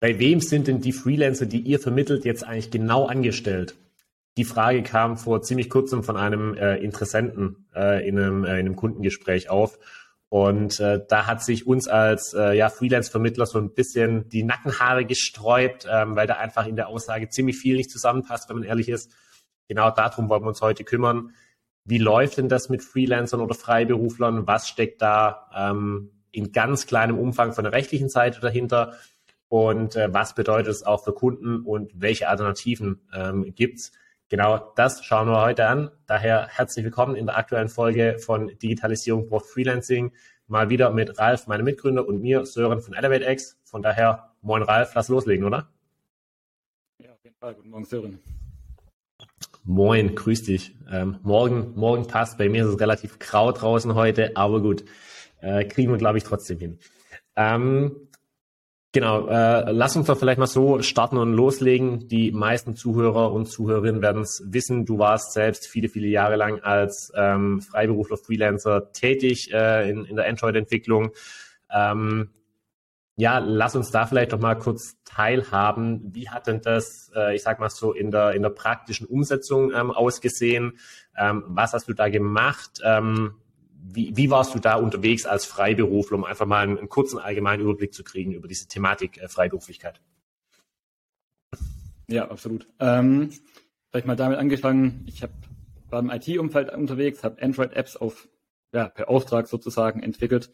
Bei wem sind denn die Freelancer, die ihr vermittelt, jetzt eigentlich genau angestellt? Die Frage kam vor ziemlich kurzem von einem äh, Interessenten äh, in, einem, äh, in einem Kundengespräch auf. Und äh, da hat sich uns als äh, ja, Freelance-Vermittler so ein bisschen die Nackenhaare gesträubt, ähm, weil da einfach in der Aussage ziemlich viel nicht zusammenpasst, wenn man ehrlich ist. Genau darum wollen wir uns heute kümmern. Wie läuft denn das mit Freelancern oder Freiberuflern? Was steckt da ähm, in ganz kleinem Umfang von der rechtlichen Seite dahinter? Und äh, was bedeutet es auch für Kunden und welche Alternativen ähm, gibt's? Genau das schauen wir heute an. Daher herzlich willkommen in der aktuellen Folge von Digitalisierung braucht Freelancing. Mal wieder mit Ralf, meinem Mitgründer, und mir, Sören von ElevateX. Von daher, moin Ralf, lass loslegen, oder? Ja, auf jeden Fall. Guten Morgen, Sören. Moin, grüß dich. Ähm, morgen, morgen passt. Bei mir ist es relativ grau draußen heute, aber gut, äh, kriegen wir, glaube ich, trotzdem hin. Ähm, Genau, äh, lass uns doch vielleicht mal so starten und loslegen. Die meisten Zuhörer und Zuhörerinnen werden es wissen. Du warst selbst viele, viele Jahre lang als ähm, Freiberufler, Freelancer tätig äh, in, in der Android-Entwicklung. Ähm, ja, lass uns da vielleicht doch mal kurz teilhaben. Wie hat denn das, äh, ich sag mal so, in der, in der praktischen Umsetzung ähm, ausgesehen? Ähm, was hast du da gemacht? Ähm, wie, wie warst du da unterwegs als Freiberufler, um einfach mal einen, einen kurzen allgemeinen Überblick zu kriegen über diese Thematik äh, Freiberuflichkeit? Ja, absolut. Ähm, vielleicht mal damit angefangen. Ich hab, war im IT-Umfeld unterwegs, habe Android-Apps auf ja, per Auftrag sozusagen entwickelt.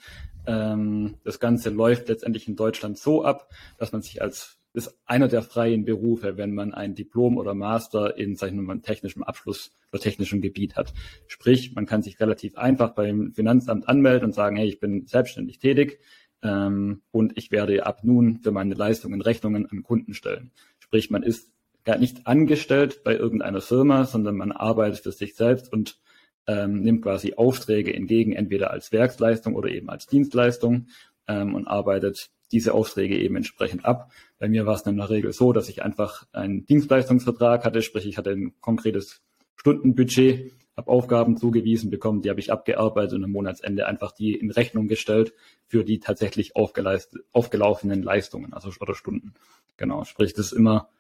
Ähm, das Ganze läuft letztendlich in Deutschland so ab, dass man sich als ist einer der freien Berufe, wenn man ein Diplom oder Master in wir mal, technischem Abschluss oder technischem Gebiet hat. Sprich, man kann sich relativ einfach beim Finanzamt anmelden und sagen, hey, ich bin selbstständig tätig ähm, und ich werde ab nun für meine Leistungen Rechnungen an Kunden stellen. Sprich, man ist gar nicht angestellt bei irgendeiner Firma, sondern man arbeitet für sich selbst und ähm, nimmt quasi Aufträge entgegen, entweder als Werksleistung oder eben als Dienstleistung ähm, und arbeitet diese Aufträge eben entsprechend ab. Bei mir war es in der Regel so, dass ich einfach einen Dienstleistungsvertrag hatte, sprich ich hatte ein konkretes Stundenbudget, habe Aufgaben zugewiesen bekommen, die habe ich abgearbeitet und am Monatsende einfach die in Rechnung gestellt für die tatsächlich aufgelaufenen Leistungen, also oder Stunden. Genau, sprich das ist immer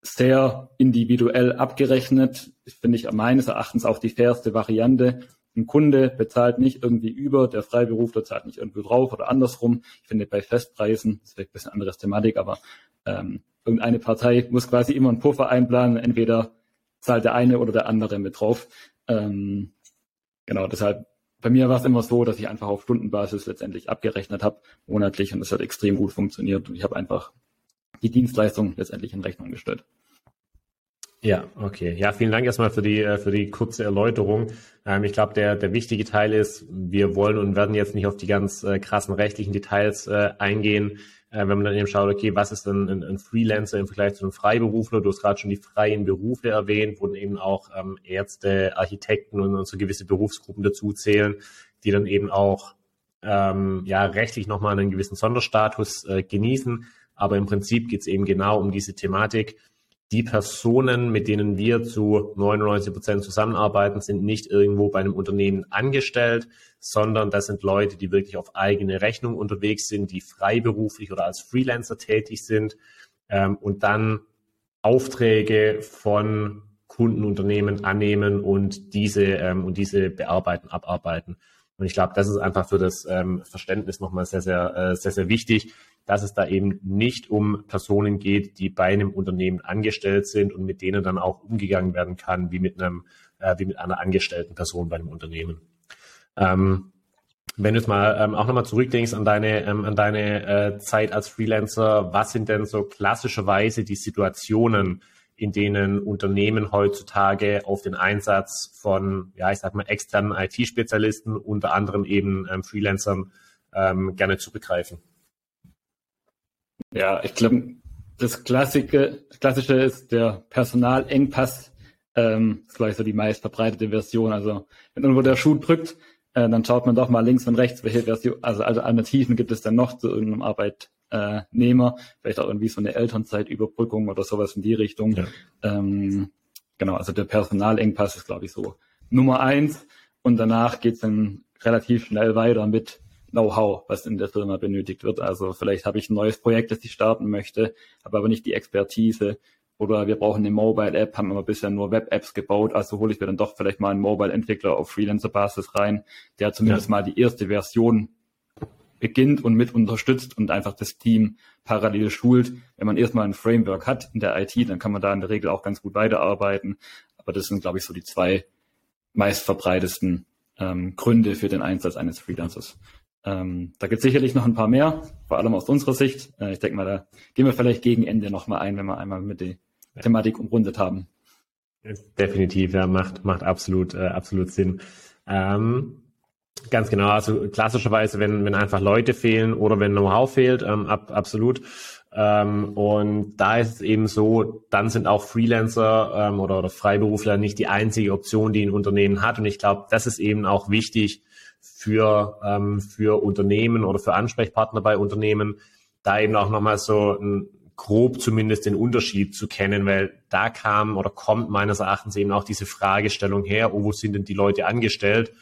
sehr individuell abgerechnet, finde ich meines Erachtens auch die fairste Variante, ein Kunde bezahlt nicht irgendwie über, der Freiberufler zahlt nicht irgendwie drauf oder andersrum. Ich finde bei Festpreisen, das ist ein bisschen anderes Thematik, aber ähm, irgendeine Partei muss quasi immer einen Puffer einplanen, entweder zahlt der eine oder der andere mit drauf. Ähm, genau, deshalb bei mir war es immer so, dass ich einfach auf Stundenbasis letztendlich abgerechnet habe, monatlich, und das hat extrem gut funktioniert. Und ich habe einfach die Dienstleistung letztendlich in Rechnung gestellt. Ja, okay. Ja, vielen Dank erstmal für die, äh, für die kurze Erläuterung. Ähm, ich glaube, der, der wichtige Teil ist, wir wollen und werden jetzt nicht auf die ganz äh, krassen rechtlichen Details äh, eingehen. wenn man dann eben schaut, okay, was ist denn ein, ein Freelancer im Vergleich zu einem Freiberufler? Du hast gerade schon die freien Berufe erwähnt, wurden eben auch ähm, Ärzte, Architekten und, und so gewisse Berufsgruppen dazu zählen, die dann eben auch ähm, ja rechtlich nochmal einen gewissen Sonderstatus äh, genießen. Aber im Prinzip geht es eben genau um diese Thematik die Personen, mit denen wir zu 99 Prozent zusammenarbeiten, sind nicht irgendwo bei einem Unternehmen angestellt, sondern das sind Leute, die wirklich auf eigene Rechnung unterwegs sind, die freiberuflich oder als Freelancer tätig sind ähm, und dann Aufträge von Kundenunternehmen annehmen und diese ähm, und diese bearbeiten, abarbeiten. Und ich glaube, das ist einfach für das ähm, Verständnis nochmal sehr, sehr, äh, sehr, sehr wichtig, dass es da eben nicht um Personen geht, die bei einem Unternehmen angestellt sind und mit denen dann auch umgegangen werden kann, wie mit einem, äh, wie mit einer angestellten Person bei einem Unternehmen. Ähm, wenn du jetzt mal ähm, auch nochmal zurückdenkst an deine, ähm, an deine äh, Zeit als Freelancer, was sind denn so klassischerweise die Situationen, in denen Unternehmen heutzutage auf den Einsatz von, ja, ich sag mal, externen IT-Spezialisten, unter anderem eben ähm, Freelancern, ähm, gerne zurückgreifen? Ja, ich glaube, das Klassische, Klassische ist der Personalengpass. Ähm, das ist gleich so die meist verbreitete Version. Also wenn irgendwo der Schuh drückt, äh, dann schaut man doch mal links und rechts, welche Version, also, also Alternativen gibt es dann noch zu irgendeinem Arbeitnehmer. Vielleicht auch irgendwie so eine Elternzeitüberbrückung oder sowas in die Richtung. Ja. Ähm, genau, also der Personalengpass ist, glaube ich, so Nummer eins. Und danach geht's dann relativ schnell weiter mit Know-how, was in der Firma benötigt wird. Also vielleicht habe ich ein neues Projekt, das ich starten möchte, habe aber nicht die Expertise. Oder wir brauchen eine Mobile-App, haben aber bisher nur Web-Apps gebaut, also hole ich mir dann doch vielleicht mal einen Mobile-Entwickler auf Freelancer-Basis rein, der zumindest ja. mal die erste Version beginnt und mit unterstützt und einfach das Team parallel schult. Wenn man erstmal ein Framework hat in der IT, dann kann man da in der Regel auch ganz gut weiterarbeiten. Aber das sind, glaube ich, so die zwei meistverbreitesten ähm, Gründe für den Einsatz eines Freelancers. Ähm, da gibt es sicherlich noch ein paar mehr, vor allem aus unserer Sicht. Äh, ich denke mal, da gehen wir vielleicht gegen Ende nochmal ein, wenn wir einmal mit der Thematik umrundet haben. Definitiv, ja, macht, macht absolut, äh, absolut Sinn. Ähm, ganz genau, also klassischerweise, wenn, wenn einfach Leute fehlen oder wenn Know-how fehlt, ähm, ab, absolut. Ähm, und da ist es eben so, dann sind auch Freelancer ähm, oder, oder Freiberufler nicht die einzige Option, die ein Unternehmen hat. Und ich glaube, das ist eben auch wichtig für, ähm, für Unternehmen oder für Ansprechpartner bei Unternehmen, da eben auch nochmal so ein, grob zumindest den Unterschied zu kennen, weil da kam oder kommt meines Erachtens eben auch diese Fragestellung her, oh, wo sind denn die Leute angestellt?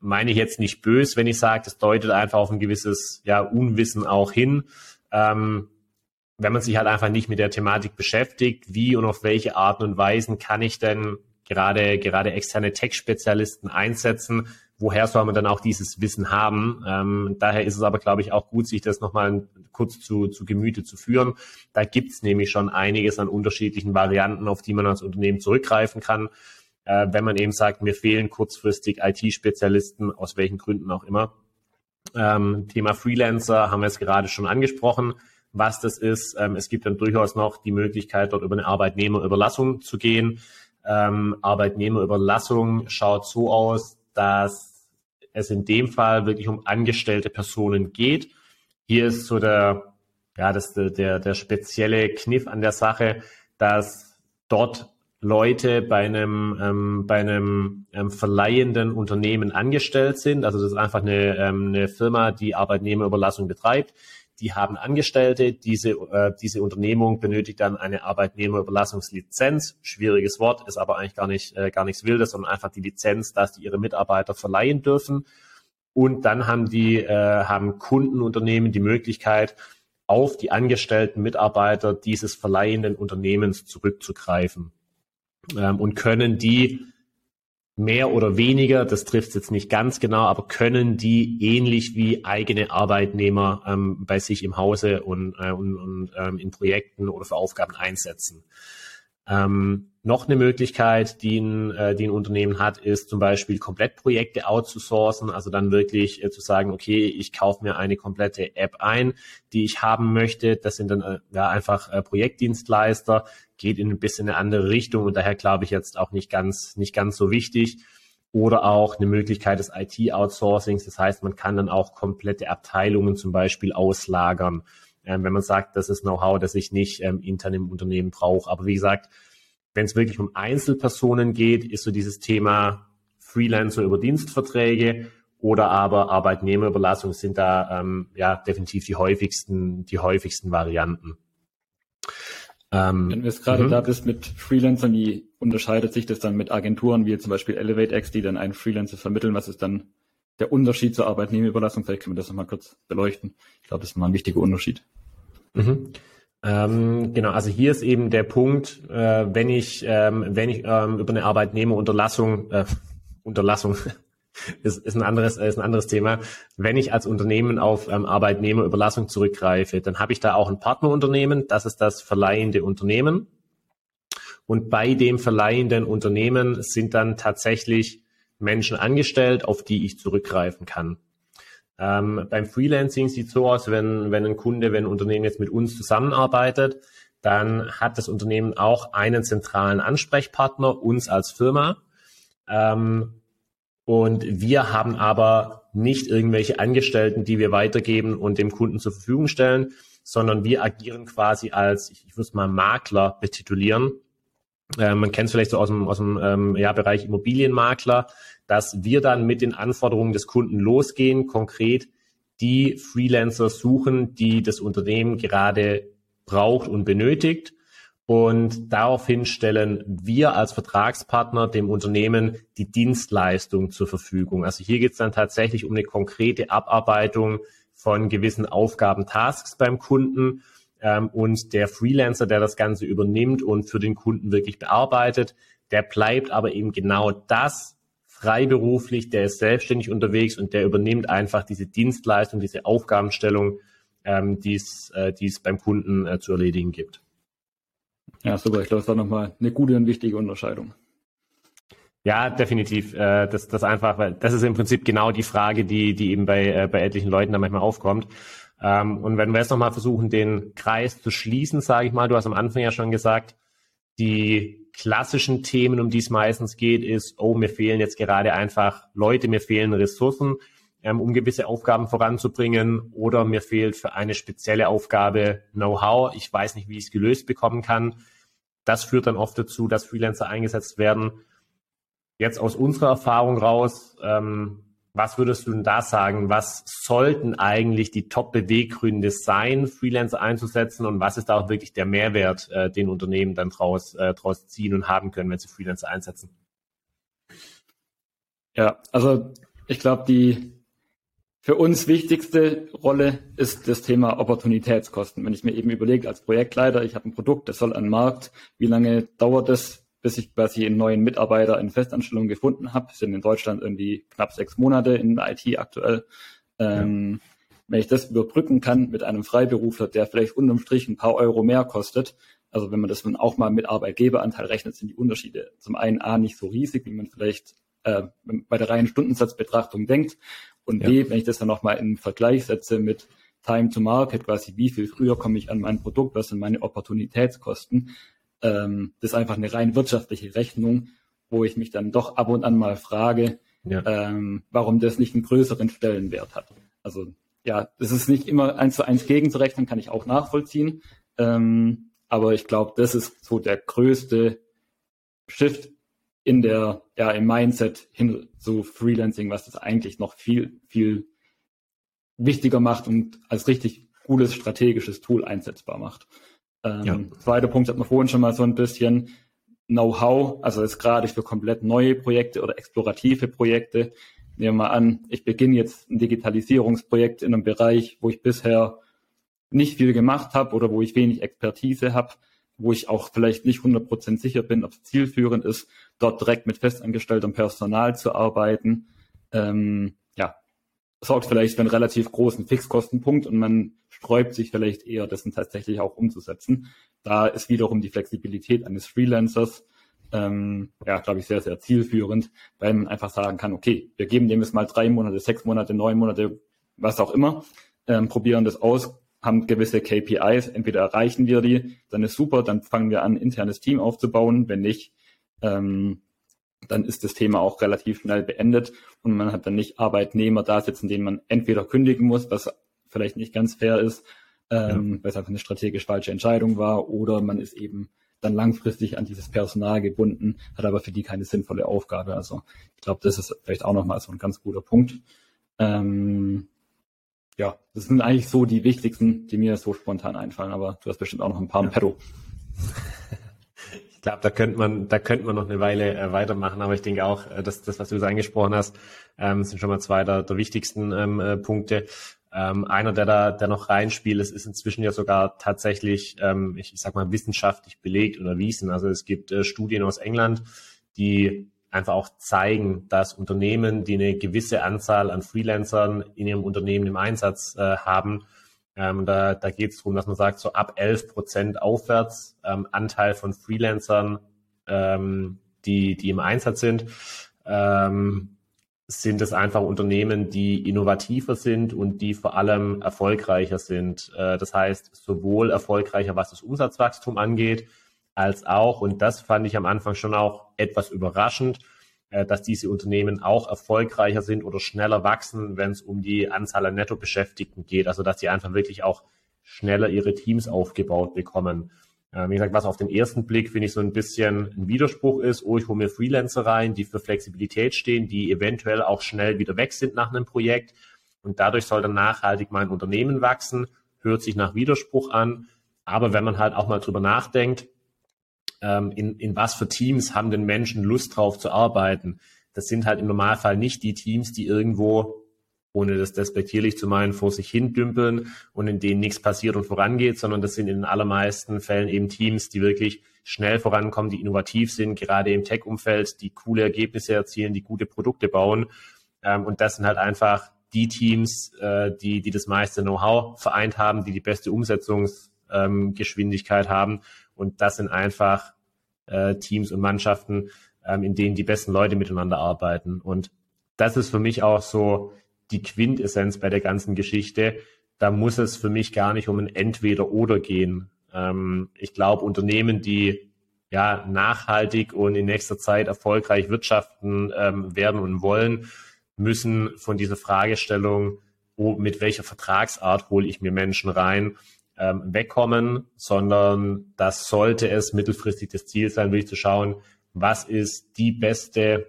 Meine ich jetzt nicht bös, wenn ich sage, das deutet einfach auf ein gewisses ja, Unwissen auch hin ähm, wenn man sich halt einfach nicht mit der Thematik beschäftigt, wie und auf welche Arten und Weisen kann ich denn gerade, gerade externe Tech-Spezialisten einsetzen? Woher soll man dann auch dieses Wissen haben? Ähm, daher ist es aber, glaube ich, auch gut, sich das nochmal kurz zu, zu Gemüte zu führen. Da gibt es nämlich schon einiges an unterschiedlichen Varianten, auf die man als Unternehmen zurückgreifen kann. Äh, wenn man eben sagt, mir fehlen kurzfristig IT-Spezialisten, aus welchen Gründen auch immer, ähm, Thema Freelancer haben wir es gerade schon angesprochen, was das ist. Ähm, es gibt dann durchaus noch die Möglichkeit, dort über eine Arbeitnehmerüberlassung zu gehen. Ähm, Arbeitnehmerüberlassung schaut so aus, dass es in dem Fall wirklich um angestellte Personen geht. Hier ist so der, ja, das, der, der spezielle Kniff an der Sache, dass dort Leute bei einem, ähm, bei einem ähm, verleihenden Unternehmen angestellt sind. Also das ist einfach eine, ähm, eine Firma, die Arbeitnehmerüberlassung betreibt. Die haben Angestellte. Diese, äh, diese Unternehmung benötigt dann eine Arbeitnehmerüberlassungslizenz. Schwieriges Wort, ist aber eigentlich gar nicht, äh, gar nichts Wildes, sondern einfach die Lizenz, dass die ihre Mitarbeiter verleihen dürfen. Und dann haben die, äh, haben Kundenunternehmen die Möglichkeit, auf die angestellten Mitarbeiter dieses verleihenden Unternehmens zurückzugreifen ähm, und können die mehr oder weniger, das trifft jetzt nicht ganz genau, aber können die ähnlich wie eigene Arbeitnehmer ähm, bei sich im Hause und, äh, und, und ähm, in Projekten oder für Aufgaben einsetzen. Ähm, noch eine Möglichkeit, die ein, äh, die ein Unternehmen hat, ist zum Beispiel Komplettprojekte outzusourcen, also dann wirklich äh, zu sagen, okay, ich kaufe mir eine komplette App ein, die ich haben möchte. Das sind dann äh, ja einfach Projektdienstleister, geht in ein bisschen eine andere Richtung und daher glaube ich jetzt auch nicht ganz, nicht ganz so wichtig. Oder auch eine Möglichkeit des IT-Outsourcings. Das heißt, man kann dann auch komplette Abteilungen zum Beispiel auslagern ähm, wenn man sagt, das ist Know-how, das ich nicht ähm, intern im Unternehmen brauche. Aber wie gesagt, wenn es wirklich um Einzelpersonen geht, ist so dieses Thema Freelancer über Dienstverträge oder aber Arbeitnehmerüberlassung sind da ähm, ja definitiv die häufigsten, die häufigsten Varianten. Ähm, Wenn wir es gerade mhm. da bist mit Freelancern, wie unterscheidet sich das dann mit Agenturen wie zum Beispiel ElevateX, die dann einen Freelancer vermitteln? Was ist dann der Unterschied zur Arbeitnehmerüberlassung? Vielleicht können wir das nochmal kurz beleuchten. Ich glaube, das ist mal ein wichtiger Unterschied. Mhm. Ähm, genau, also hier ist eben der Punkt, äh, wenn ich, ähm, wenn ich ähm, über eine Arbeitnehmerunterlassung, äh, Unterlassung ist, ist, ein anderes, ist ein anderes Thema. Wenn ich als Unternehmen auf ähm, Arbeitnehmerüberlassung zurückgreife, dann habe ich da auch ein Partnerunternehmen, das ist das verleihende Unternehmen. Und bei dem verleihenden Unternehmen sind dann tatsächlich Menschen angestellt, auf die ich zurückgreifen kann. Ähm, beim Freelancing sieht so aus, wenn, wenn ein Kunde, wenn ein Unternehmen jetzt mit uns zusammenarbeitet, dann hat das Unternehmen auch einen zentralen Ansprechpartner, uns als Firma. Ähm, und wir haben aber nicht irgendwelche Angestellten, die wir weitergeben und dem Kunden zur Verfügung stellen, sondern wir agieren quasi als, ich, ich würde es mal Makler betitulieren. Äh, man kennt es vielleicht so aus dem, aus dem ähm, ja, Bereich Immobilienmakler dass wir dann mit den Anforderungen des Kunden losgehen, konkret die Freelancer suchen, die das Unternehmen gerade braucht und benötigt. Und daraufhin stellen wir als Vertragspartner dem Unternehmen die Dienstleistung zur Verfügung. Also hier geht es dann tatsächlich um eine konkrete Abarbeitung von gewissen Aufgaben, Tasks beim Kunden. Ähm, und der Freelancer, der das Ganze übernimmt und für den Kunden wirklich bearbeitet, der bleibt aber eben genau das freiberuflich, der ist selbstständig unterwegs und der übernimmt einfach diese Dienstleistung, diese Aufgabenstellung, ähm, die äh, es beim Kunden äh, zu erledigen gibt. Ja, super. Ich glaube, das war nochmal eine gute und wichtige Unterscheidung. Ja, definitiv. Äh, das, das einfach, weil das ist im Prinzip genau die Frage, die, die eben bei, äh, bei etlichen Leuten da manchmal aufkommt. Ähm, und wenn wir jetzt nochmal versuchen, den Kreis zu schließen, sage ich mal, du hast am Anfang ja schon gesagt, die klassischen Themen, um die es meistens geht, ist, oh, mir fehlen jetzt gerade einfach Leute, mir fehlen Ressourcen, ähm, um gewisse Aufgaben voranzubringen, oder mir fehlt für eine spezielle Aufgabe Know-how. Ich weiß nicht, wie ich es gelöst bekommen kann. Das führt dann oft dazu, dass Freelancer eingesetzt werden. Jetzt aus unserer Erfahrung raus, ähm, was würdest du denn da sagen? Was sollten eigentlich die Top-Beweggründe sein, Freelancer einzusetzen und was ist da auch wirklich der Mehrwert, äh, den Unternehmen dann draus, äh, draus ziehen und haben können, wenn sie Freelancer einsetzen? Ja, also ich glaube, die für uns wichtigste Rolle ist das Thema Opportunitätskosten. Wenn ich mir eben überlege, als Projektleiter, ich habe ein Produkt, das soll an den Markt, wie lange dauert es, bis ich quasi einen neuen Mitarbeiter in Festanstellung gefunden habe. Sind in Deutschland irgendwie knapp sechs Monate in IT aktuell. Ähm, ja. Wenn ich das überbrücken kann mit einem Freiberufler, der vielleicht unterm Strich ein paar Euro mehr kostet, also wenn man das dann auch mal mit Arbeitgeberanteil rechnet, sind die Unterschiede zum einen A nicht so riesig, wie man vielleicht äh, bei der reinen Stundensatzbetrachtung denkt. Und ja. B, wenn ich das dann nochmal in Vergleich setze mit Time to Market, quasi wie viel früher komme ich an mein Produkt, was sind meine Opportunitätskosten, ähm, das ist einfach eine rein wirtschaftliche Rechnung, wo ich mich dann doch ab und an mal frage, ja. ähm, warum das nicht einen größeren Stellenwert hat. Also ja, das ist nicht immer eins zu eins gegenzurechnen, kann ich auch nachvollziehen. Ähm, aber ich glaube, das ist so der größte Shift in der, ja, im Mindset hin zu Freelancing, was das eigentlich noch viel, viel wichtiger macht und als richtig cooles strategisches Tool einsetzbar macht. Ähm, ja. Zweiter Punkt hat man vorhin schon mal so ein bisschen Know-how, also ist gerade für komplett neue Projekte oder explorative Projekte. Nehmen wir mal an, ich beginne jetzt ein Digitalisierungsprojekt in einem Bereich, wo ich bisher nicht viel gemacht habe oder wo ich wenig Expertise habe, wo ich auch vielleicht nicht 100% sicher bin, ob es zielführend ist, dort direkt mit festangestelltem Personal zu arbeiten. Ähm, sorgt vielleicht für einen relativ großen Fixkostenpunkt und man sträubt sich vielleicht eher, dessen tatsächlich auch umzusetzen. Da ist wiederum die Flexibilität eines Freelancers, ähm, ja, glaube ich, sehr, sehr zielführend, weil man einfach sagen kann, okay, wir geben dem jetzt mal drei Monate, sechs Monate, neun Monate, was auch immer, ähm, probieren das aus, haben gewisse KPIs, entweder erreichen wir die, dann ist super, dann fangen wir an, internes Team aufzubauen, wenn nicht, ähm, dann ist das Thema auch relativ schnell beendet und man hat dann nicht Arbeitnehmer da sitzen, denen man entweder kündigen muss, was vielleicht nicht ganz fair ist, ähm, ja. weil es einfach eine strategisch falsche Entscheidung war, oder man ist eben dann langfristig an dieses Personal gebunden, hat aber für die keine sinnvolle Aufgabe. Also ich glaube, das ist vielleicht auch nochmal so ein ganz guter Punkt. Ähm, ja, das sind eigentlich so die wichtigsten, die mir so spontan einfallen, aber du hast bestimmt auch noch ein paar ja. im Petto. Glaube, da könnte man, da könnte man noch eine Weile äh, weitermachen, aber ich denke auch, äh, dass das, was du jetzt angesprochen hast, ähm, sind schon mal zwei der, der wichtigsten ähm, äh, Punkte. Ähm, einer, der da, der noch reinspielt, ist, ist inzwischen ja sogar tatsächlich, ähm, ich, ich sag mal, wissenschaftlich belegt und erwiesen. Also es gibt äh, Studien aus England, die einfach auch zeigen, dass Unternehmen, die eine gewisse Anzahl an Freelancern in ihrem Unternehmen im Einsatz äh, haben, ähm, da da geht es darum, dass man sagt, so ab 11 Prozent aufwärts ähm, Anteil von Freelancern, ähm, die, die im Einsatz sind, ähm, sind es einfach Unternehmen, die innovativer sind und die vor allem erfolgreicher sind. Äh, das heißt, sowohl erfolgreicher, was das Umsatzwachstum angeht, als auch, und das fand ich am Anfang schon auch etwas überraschend, dass diese Unternehmen auch erfolgreicher sind oder schneller wachsen, wenn es um die Anzahl an Nettobeschäftigten geht. Also dass sie einfach wirklich auch schneller ihre Teams aufgebaut bekommen. Äh, wie gesagt, was auf den ersten Blick finde ich so ein bisschen ein Widerspruch ist, oh, ich hole mir Freelancer rein, die für Flexibilität stehen, die eventuell auch schnell wieder weg sind nach einem Projekt. Und dadurch soll dann nachhaltig mein Unternehmen wachsen, hört sich nach Widerspruch an. Aber wenn man halt auch mal drüber nachdenkt, ähm, in, in was für Teams haben denn Menschen Lust drauf zu arbeiten. Das sind halt im Normalfall nicht die Teams, die irgendwo, ohne das despektierlich zu meinen, vor sich hin dümpeln und in denen nichts passiert und vorangeht, sondern das sind in den allermeisten Fällen eben Teams, die wirklich schnell vorankommen, die innovativ sind, gerade im Tech-Umfeld, die coole Ergebnisse erzielen, die gute Produkte bauen. Ähm, und das sind halt einfach die Teams, äh, die, die das meiste Know-how vereint haben, die die beste Umsetzungsgeschwindigkeit ähm, haben. Und das sind einfach äh, Teams und Mannschaften, ähm, in denen die besten Leute miteinander arbeiten. Und das ist für mich auch so die Quintessenz bei der ganzen Geschichte. Da muss es für mich gar nicht um ein Entweder-Oder gehen. Ähm, ich glaube, Unternehmen, die ja nachhaltig und in nächster Zeit erfolgreich wirtschaften ähm, werden und wollen, müssen von dieser Fragestellung, oh, mit welcher Vertragsart hole ich mir Menschen rein, ähm, wegkommen, sondern das sollte es mittelfristig das Ziel sein, wirklich zu schauen, was ist die beste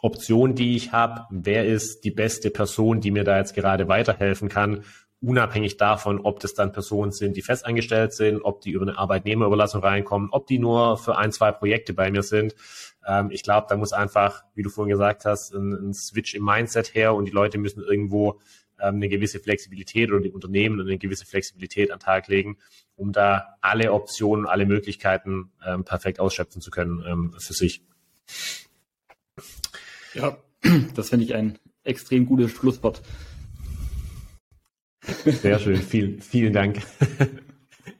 Option, die ich habe, wer ist die beste Person, die mir da jetzt gerade weiterhelfen kann, unabhängig davon, ob das dann Personen sind, die festangestellt sind, ob die über eine Arbeitnehmerüberlassung reinkommen, ob die nur für ein, zwei Projekte bei mir sind. Ähm, ich glaube, da muss einfach, wie du vorhin gesagt hast, ein, ein Switch im Mindset her und die Leute müssen irgendwo eine gewisse Flexibilität oder die Unternehmen eine gewisse Flexibilität an den Tag legen, um da alle Optionen, alle Möglichkeiten ähm, perfekt ausschöpfen zu können ähm, für sich. Ja, das finde ich ein extrem gutes Schlusswort. Sehr schön, vielen, vielen Dank.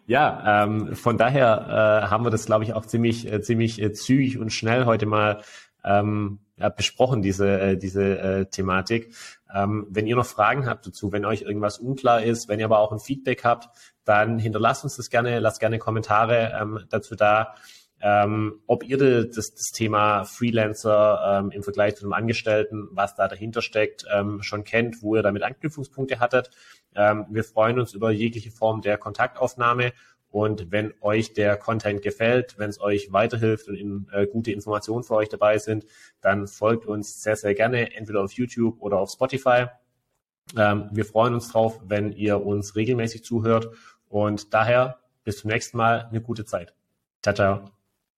Ja, ähm, von daher äh, haben wir das, glaube ich, auch ziemlich, äh, ziemlich äh, zügig und schnell heute mal ähm, ja, besprochen, diese, äh, diese äh, Thematik. Ähm, wenn ihr noch Fragen habt dazu, wenn euch irgendwas unklar ist, wenn ihr aber auch ein Feedback habt, dann hinterlasst uns das gerne, lasst gerne Kommentare ähm, dazu da. Ähm, ob ihr das, das Thema Freelancer ähm, im Vergleich zu einem Angestellten, was da dahinter steckt, ähm, schon kennt, wo ihr damit Anknüpfungspunkte hattet. Ähm, wir freuen uns über jegliche Form der Kontaktaufnahme und wenn euch der Content gefällt, wenn es euch weiterhilft und in, äh, gute Informationen für euch dabei sind, dann folgt uns sehr, sehr gerne entweder auf YouTube oder auf Spotify. Ähm, wir freuen uns drauf, wenn ihr uns regelmäßig zuhört und daher bis zum nächsten Mal eine gute Zeit. Ciao, ciao.